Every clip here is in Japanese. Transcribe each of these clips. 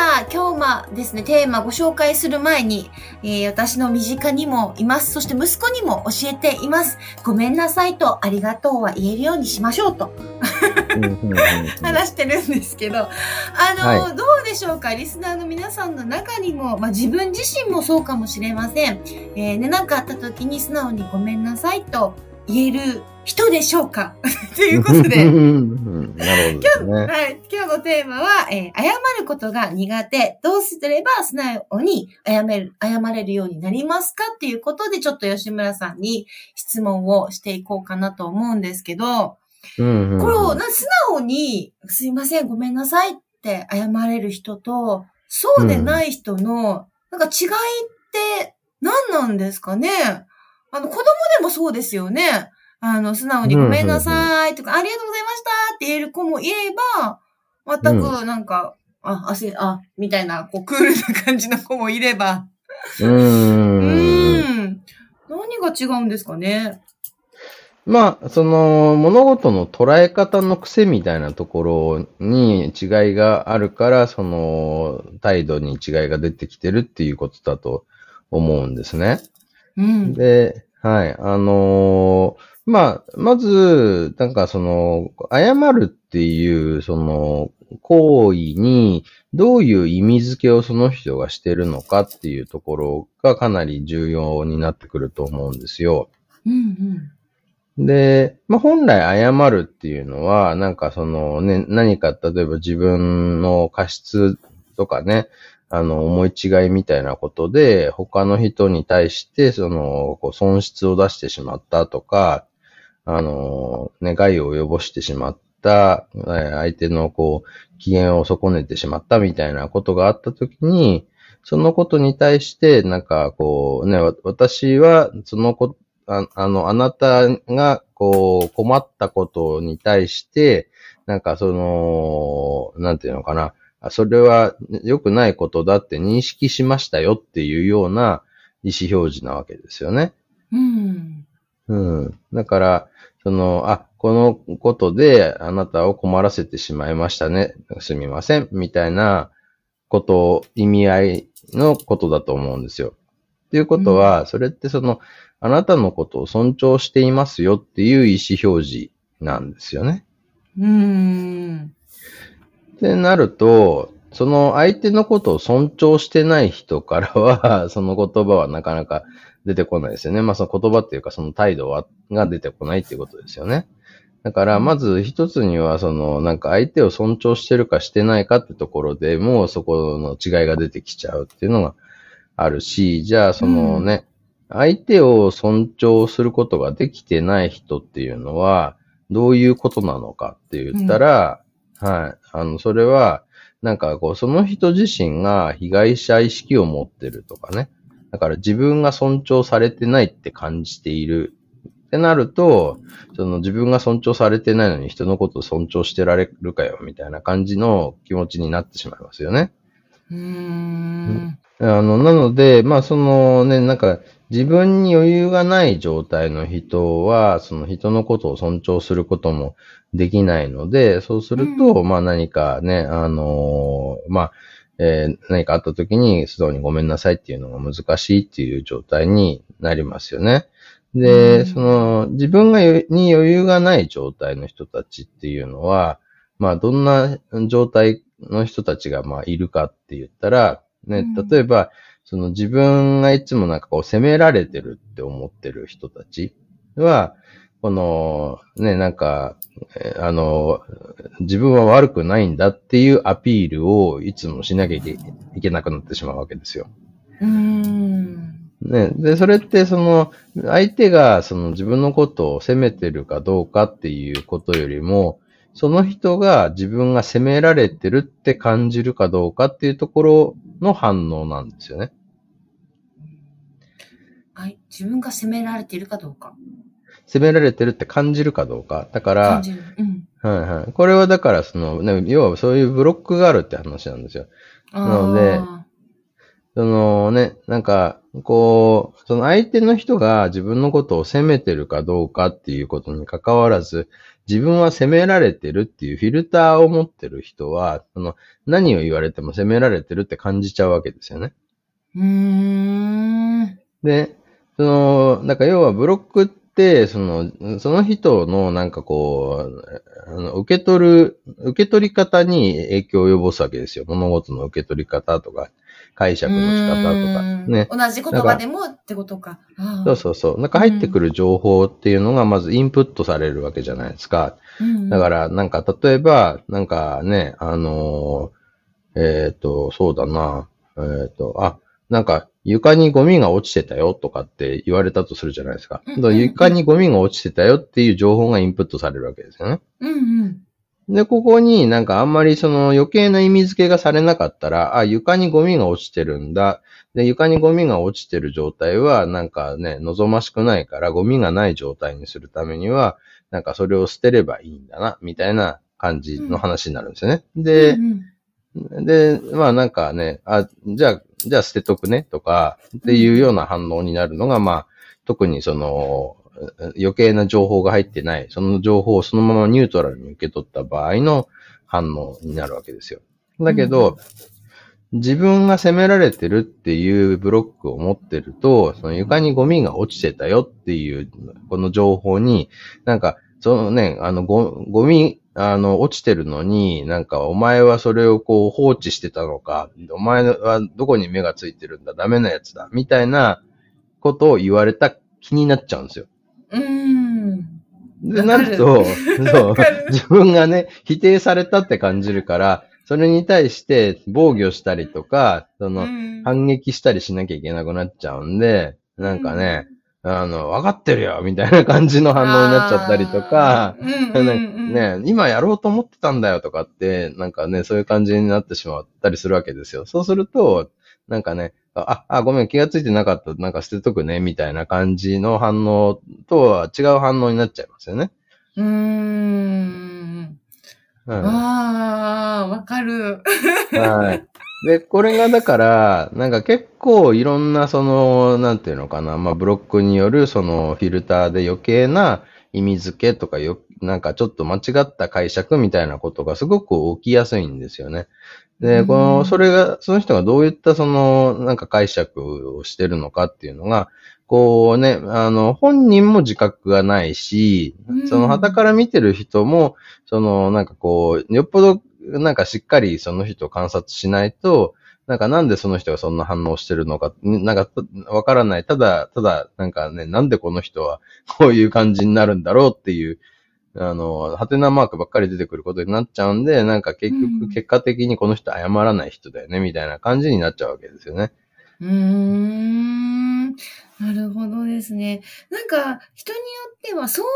さあ、今日はですね、テーマご紹介する前に、えー私の身近にもいます。そして息子にも教えています。ごめんなさいとありがとうは言えるようにしましょうと話してるんですけど、あの、はどうでしょうかリスナーの皆さんの中にも、まあ自分自身もそうかもしれません。えーね、なんかあった時に素直にごめんなさいと言える人でしょうか？ということで。今日のテーマは、えー謝ることが苦手。どうすれば素直に謝める、謝れるようになりますか？っていうことで、ちょっと吉村さんに質問をしていこうかなと思うんですけど、うんうんうん。これをな素直に、すいません、ごめんなさいって謝れる人と、そうでない人の、なんか違いって何なんですかね？あの、子供でもそうですよね。あの、素直にごめんなさいとか、ありがとうございましたって言える子もいれば、全くなんか、あ、汗、あ、みたいな、こう、クールな感じの子もいれば。うん。ーん。何が違うんですかね？まあ、その、物事の捉え方の癖みたいなところに違いがあるから、その、態度に違いが出てきてるっていうことだと思うんですね。うん。で、はい。あのーまあ、まず、なんかその、謝るっていう、その、行為に、どういう意味付けをその人がしてるのかっていうところがかなり重要になってくると思うんですよ。うんで、まあ、本来謝るっていうのは、なんかそのね、何か例えば自分の過失とかね、あの、思い違いみたいなことで、他の人に対して、その、こう損失を出してしまったとか、あの、願いを及ぼしてしまった、相手のこう、機嫌を損ねてしまったみたいなことがあったときに、そのことに対して、なんかこうね、私はそのこああの、あなたが、こう、困ったことに対して、なんかその、なんていうのかな、それは良くないことだって認識しましたよっていうような意思表示なわけですよね。うん。うん。うん。だから、その、あ、このことであなたを困らせてしまいましたね。すみません。みたいなこと、意味合いのことだと思うんですよ。っていうことは、それってその、あなたのことを尊重していますよっていう意思表示なんですよね。うん。ってなると、その相手のことを尊重してない人からは、その言葉はなかなか出てこないですよね。まあその言葉っていうかその態度は、が出てこないっていうことですよね。だから、まず一つには、その、なんか相手を尊重してるかしてないかってところでもうそこの違いが出てきちゃうっていうのがあるし、じゃあそのね、相手を尊重することができてない人っていうのは、どういうことなのかって言ったら、はい。あの、それは、なんかこう、その人自身が被害者意識を持ってるとかね。だから自分が尊重されてないって感じているってなると、その自分が尊重されてないのに人のことを尊重してられるかよ、みたいな感じの気持ちになってしまいますよね。うん。あの、なので、まあそのね、なんか自分に余裕がない状態の人は、その人のことを尊重することもできないので、そうすると、まあ何かね、あのーまあ、えー何かあった時に素直にごめんなさいっていうのが難しいっていう状態になりますよね。で、うん。その、自分がよに余裕がない状態の人たちっていうのは、まあ、どんな状態の人たちが、まあ、いるかって言ったら、ねうん、例えば、その自分がいつもなんかこう責められてるって思ってる人たちは、この、ね、なんか、えーあの、自分は悪くないんだっていうアピールをいつもしなきゃいけいけなくなってしまうわけですよ。うん。ね、で、それってその、相手がその自分のことを責めてるかどうかっていうことよりも、その人が自分が責められてるって感じるかどうかっていうところの反応なんですよね。はい。自分が責められているかどうか。責められてるって感じるかどうか。だから感、じる。うん。はいはい。これはだから、その、ね、要はそういうブロックがあるって話なんですよ。なのであそのね、なんか、こう、その相手の人が自分のことを責めてるかどうかっていうことに関わらず、自分は責められてるっていうフィルターを持ってる人は、その何を言われても責められてるって感じちゃうわけですよね。ーうーん。で、その、なんか要はブロックって、その、その人のなんかこう、あの受け取る、受け取り方に影響を及ぼすわけですよ。物事の受け取り方とか、解釈の仕方とか。ね。同じ言葉でもってことか。そうそうそう。なんか入ってくる情報っていうのがまずインプットされるわけじゃないですか。うんだから、なんか例えば、なんかね、あのーえっ、と、そうだな、えっ、と、あ、なんか床にゴミが落ちてたよとかって言われたとするじゃないですか。うんだから床にゴミが落ちてたよっていう情報がインプットされるわけですよね。うんうん。で、ここになんかあんまりその余計な意味付けがされなかったら、あ、床にゴミが落ちてるんだ。で、床にゴミが落ちてる状態はなんかね、望ましくないから、ゴミがない状態にするためには、なんかそれを捨てればいいんだな、みたいな感じの話になるんですよね。でう、んで、まあなんかね、あ、じゃあ、じゃあ捨てとくね、とか、っていうような反応になるのが、まあ、特にその、余計な情報が入ってない、その情報をそのままニュートラルに受け取った場合の反応になるわけですよ。だけど、自分が責められてるっていうブロックを持ってると、その床にゴミが落ちてたよっていう、この情報に、なんか、そのね、あの、ゴゴミ、あの、落ちてるのに、なんか、お前はそれをこう放置してたのか、お前はどこに目がついてるんだ、ダメなやつだ、みたいなことを言われた気になっちゃうんですよ。うーん。で、なると、そう自分がね、否定されたって感じるから、それに対して防御したりとか、その、うん反撃したりしなきゃいけなくなっちゃうんで、なんかね、あの、わかってるよみたいな感じの反応になっちゃったりとか、うんうんうんね、今やろうと思ってたんだよとかって、なんかね、そういう感じになってしまったりするわけですよ。そうすると、なんかね、あ、あ、ごめん、気がついてなかった、なんか捨てとくね、みたいな感じの反応とは違う反応になっちゃいますよね。うーん。うんああ、わかる。はい。で、これがだから、なんか結構いろんなその、なんていうのかな、まあブロックによるそのフィルターで余計な意味付けとかよ、なんかちょっと間違った解釈みたいなことがすごく起きやすいんですよね。で、うんこの、それが、その人がどういったその、なんか解釈をしてるのかっていうのが、こうね、あの、本人も自覚がないしうん、その旗から見てる人も、その、なんかこう、よっぽど、なんかしっかりその人を観察しないと、なんかなんでその人がそんな反応してるのか、なんかわからない。ただ、ただ、なんかね、なんでこの人はこういう感じになるんだろうっていう、あの、ハテナマークばっかり出てくることになっちゃうんで、なんか結うん局、結果的にこの人謝らない人だよね、みたいな感じになっちゃうわけですよね。うーん。なるほどですね。なんか、人によってはそう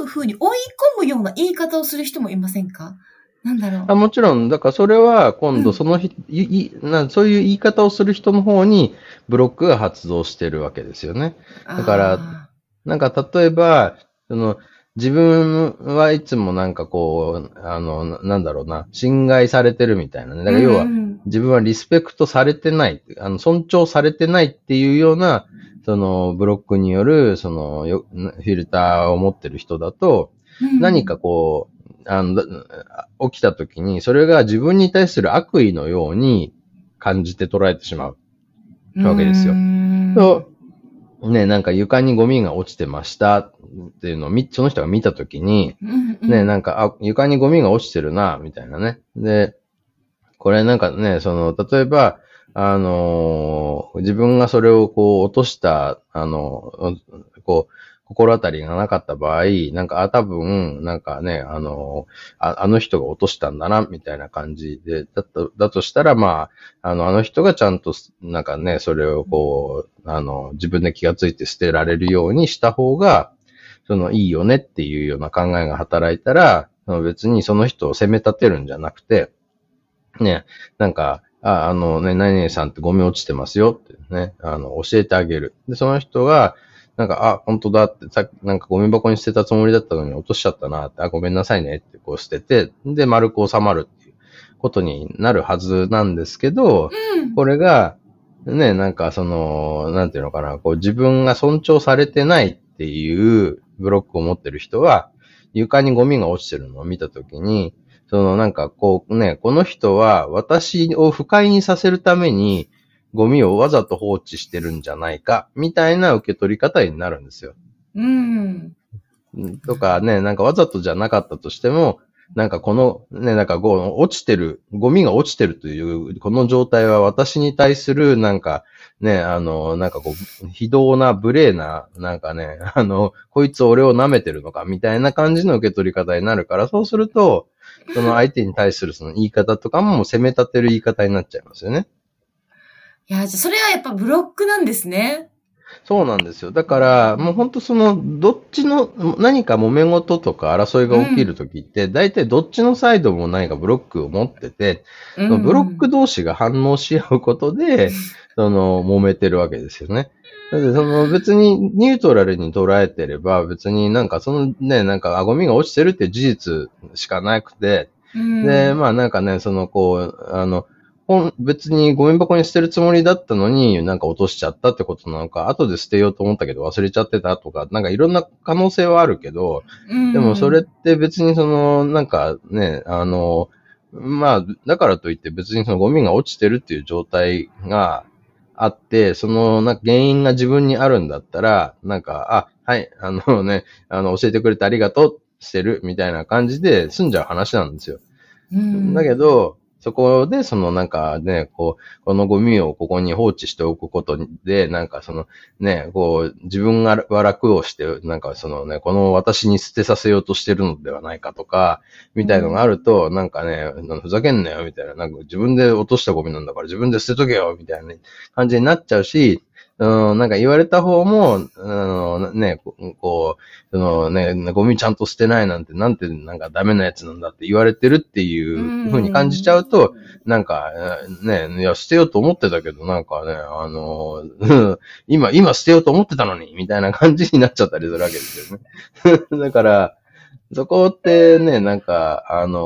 いうふうに追い込むような言い方をする人もいませんか？なんだろう。あもちろん、だからそれは今うん度その日、いいなそういう言い方をする人の方にブロックが発動してるわけですよね。だからあなんか例えば、その、自分はいつもなんかこう、あの、ななんだろうな、侵害されてるみたいなね。ー、だから要はう、ん自分はリスペクトされてない、あの、尊重されてないっていうような、その、ブロックによる、その、よフィルターを持ってる人だと、うん何かこう、あの、だ起きた時に、それが自分に対する悪意のように感じて捉えてしまう。わけですよ。と、ね、なんか床にゴミが落ちてました。っていうのをみ、その人が見た時に、うんうん。ね、なんか、あ、床にゴミが落ちてるな、みたいなね。で、これなんかね、その、例えば、あのー自分がそれをこう落とした、あの、こう、心当たりがなかった場合、なんか、あ、多分、なんかね、あのあ、あの人が落としたんだな、みたいな感じで、だと、だとしたら、まあ、あの、あの人がちゃんと、なんかね、それをこう、あの、自分で気がついて捨てられるようにした方が、その、いいよねっていうような考えが働いたら、別にその人を責め立てるんじゃなくて、ね、なんか、あ、あのね、何々さんってゴミ落ちてますよってね、あの、教えてあげる。で、その人が、なんか、あ、本当だって、さなんかゴミ箱に捨てたつもりだったのに落としちゃったなって、あ、ごめんなさいねってこう捨てて、で、丸く収まるっていうことになるはずなんですけど、うん、これが、ね、なんかその、なんていうのかな、こう自分が尊重されてないっていうブロックを持ってる人は、床にゴミが落ちてるのを見たときに、そのなんかこうね、この人は私を不快にさせるためにゴミをわざと放置してるんじゃないか、みたいな受け取り方になるんですよ。うん。とかね、なんかわざとじゃなかったとしても、なんかこの、ね、なんかこう、落ちてる、ゴミが落ちてるという、この状態は私に対する、なんか、ね、あの、なんかこう、非道な、無礼な、なんかね、あの、こいつ俺を舐めてるのか、みたいな感じの受け取り方になるから、そうすると、その相手に対するその言い方とかも責め立てる言い方になっちゃいますよね。いや、じゃそれはやっぱブロックなんですね。そうなんですよ。だから、もう本当その、どっちの、何か揉め事とか争いが起きるときって、大体どっちのサイドも何かブロックを持ってて、うん、ブロック同士が反応し合うことで、その、揉めてるわけですよね。だってその別にニュートラルに捉えてれば、別になんかそのね、なんか、あ、ゴミが落ちてるって事実しかなくて、うん、で、まあなんかね、そのこう、あの、別にゴミ箱に捨てるつもりだったのに、なんか落としちゃったってことなのか、後で捨てようと思ったけど忘れちゃってたとか、なんかいろんな可能性はあるけど、でもそれって別にその、なんかね、あの、まあ、だからといって別にそのゴミが落ちてるっていう状態があって、その、な原因が自分にあるんだったら、なんか、あ、はい、あのね、あの、教えてくれてありがとう、してる、みたいな感じで済んじゃう話なんですよ。だけど、そこで、そのなんかね、こう、このゴミをここに放置しておくことで、なんかそのね、こう、自分が楽をして、なんかそのね、この私に捨てさせようとしてるのではないかとか、みたいのがあると、なんかね、ふざけんなよ、みたいな、なんか自分で落としたゴミなんだから自分で捨てとけよ、みたいな感じになっちゃうし、うん、なんか言われた方も、あの、ね、こう、そのね、ゴミちゃんと捨てないなんて、なんてなんかダメなやつなんだって言われてるっていう風に感じちゃうと、なんか、ね、いや、捨てようと思ってたけど、なんかね、あの、今、今捨てようと思ってたのに、みたいな感じになっちゃったりするわけですよね。だから、そこってね、なんか、あの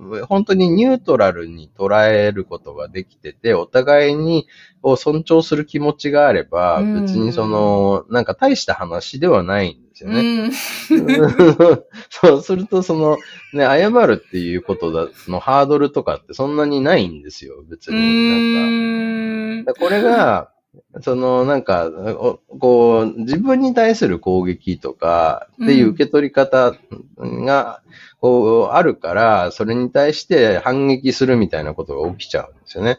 ー、本当にニュートラルに捉えることができてて、お互いにを尊重する気持ちがあれば、別にその、なんか大した話ではないんですよね。そうすると、その、ね、謝るっていうことだのハードルとかってそんなにないんですよ、別に。なんか。これが、その、なんか、こう、自分に対する攻撃とかっていう受け取り方が、こう、あるから、それに対して反撃するみたいなことが起きちゃうんですよね。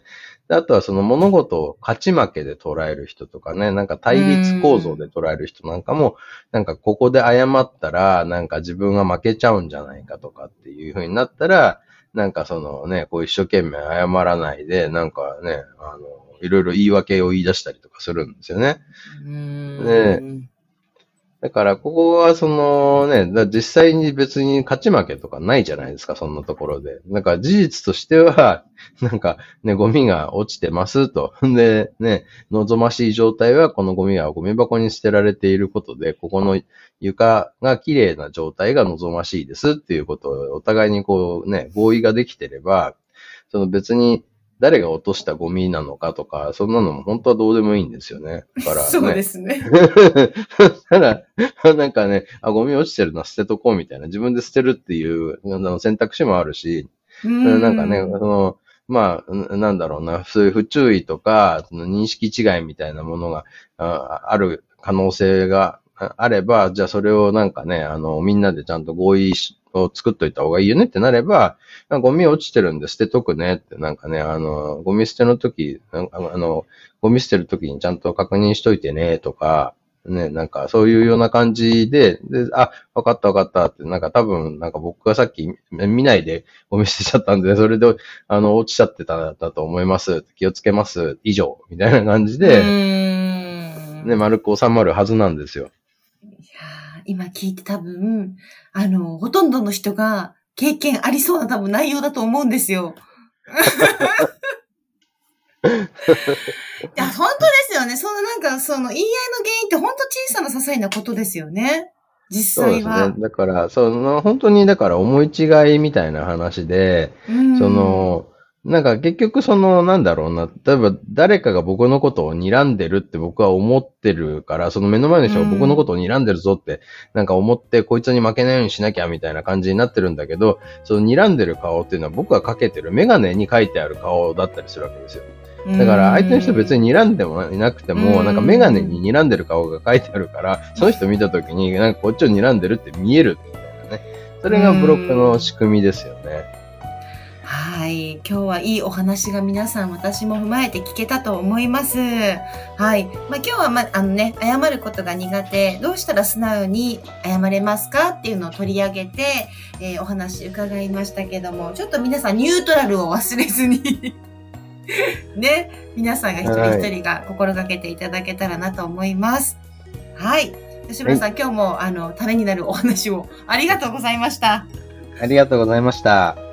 あとはその物事を勝ち負けで捉える人とかね、なんか対立構造で捉える人なんかも、なんかここで謝ったら、なんか自分が負けちゃうんじゃないかとかっていう風になったら、なんかそのね、こう一生懸命謝らないで、なんかね、あの、いろいろ言い訳を言い出したりとかするんですよね。ねだから、ここはそのね、実際に別に勝ち負けとかないじゃないですか、そんなところで。なんか事実としては、なんかね、ゴミが落ちてますと。で、ね、望ましい状態はこのゴミはゴミ箱に捨てられていることで、ここの床が綺麗な状態が望ましいですっていうことをお互いにこうね、合意ができてれば、その別に誰が落としたゴミなのかとか、そんなのも本当はどうでもいいんですよね。だから、ね、そうですね。ただ、なんかね、あ、ゴミ落ちてるの捨てとこうみたいな、自分で捨てるっていう選択肢もあるし、ん。なんかね、その、まあ、なんだろうな、そういう不注意とか、その認識違いみたいなものがある可能性があれば、じゃあそれをなんかね、あの、みんなでちゃんと合意を作っといた方がいいよねってなれば、ゴミ落ちてるんで捨てとくねって、なんかね、あの、ゴミ捨ての時、あの、ゴミ捨てる時にちゃんと確認しといてねとか、ね、なんかそういうような感じで、で、あ、わかったわかったって、なんか多分、なんか僕がさっき見ないでゴミ捨てちゃったんで、それで、あの、落ちちゃってただと思います。気をつけます。以上。みたいな感じで、ね、丸く収まるはずなんですよ。今聞いて多分、あの、ほとんどの人が経験ありそうな多分内容だと思うんですよ。いや、本当ですよね。そのなんか、その言い合いの原因って本当小さな些細なことですよね。実際は。そうですね。だから、その、本当にだから思い違いみたいな話で、うん、その、なんか結局その、なんだろうな、例えば誰かが僕のことを睨んでるって僕は思ってるから、その目の前の人が僕のことを睨んでるぞって、なんか思って、こいつに負けないようにしなきゃみたいな感じになってるんだけど、その睨んでる顔っていうのは僕がかけてるメガネに書いてある顔だったりするわけですよ。だから相手の人別に睨んでもいなくても、なんかメガネに睨んでる顔が書いてあるから、その人見た時になんかこっちを睨んでるって見えるみたいなね。それがブロックの仕組みですよね。はい。今日はいいお話が皆さん私も踏まえて聞けたと思います。はい。まあ、今日はま、あのね、謝ることが苦手、どうしたら素直に謝れますかっていうのを取り上げて、えー、お話伺いましたけども、ちょっと皆さんニュートラルを忘れずに ね、皆さんが一人一人が心がけていただけたらなと思います。はい。吉村さん、はい、今日もあの、ためになるお話をありがとうございました。ありがとうございました。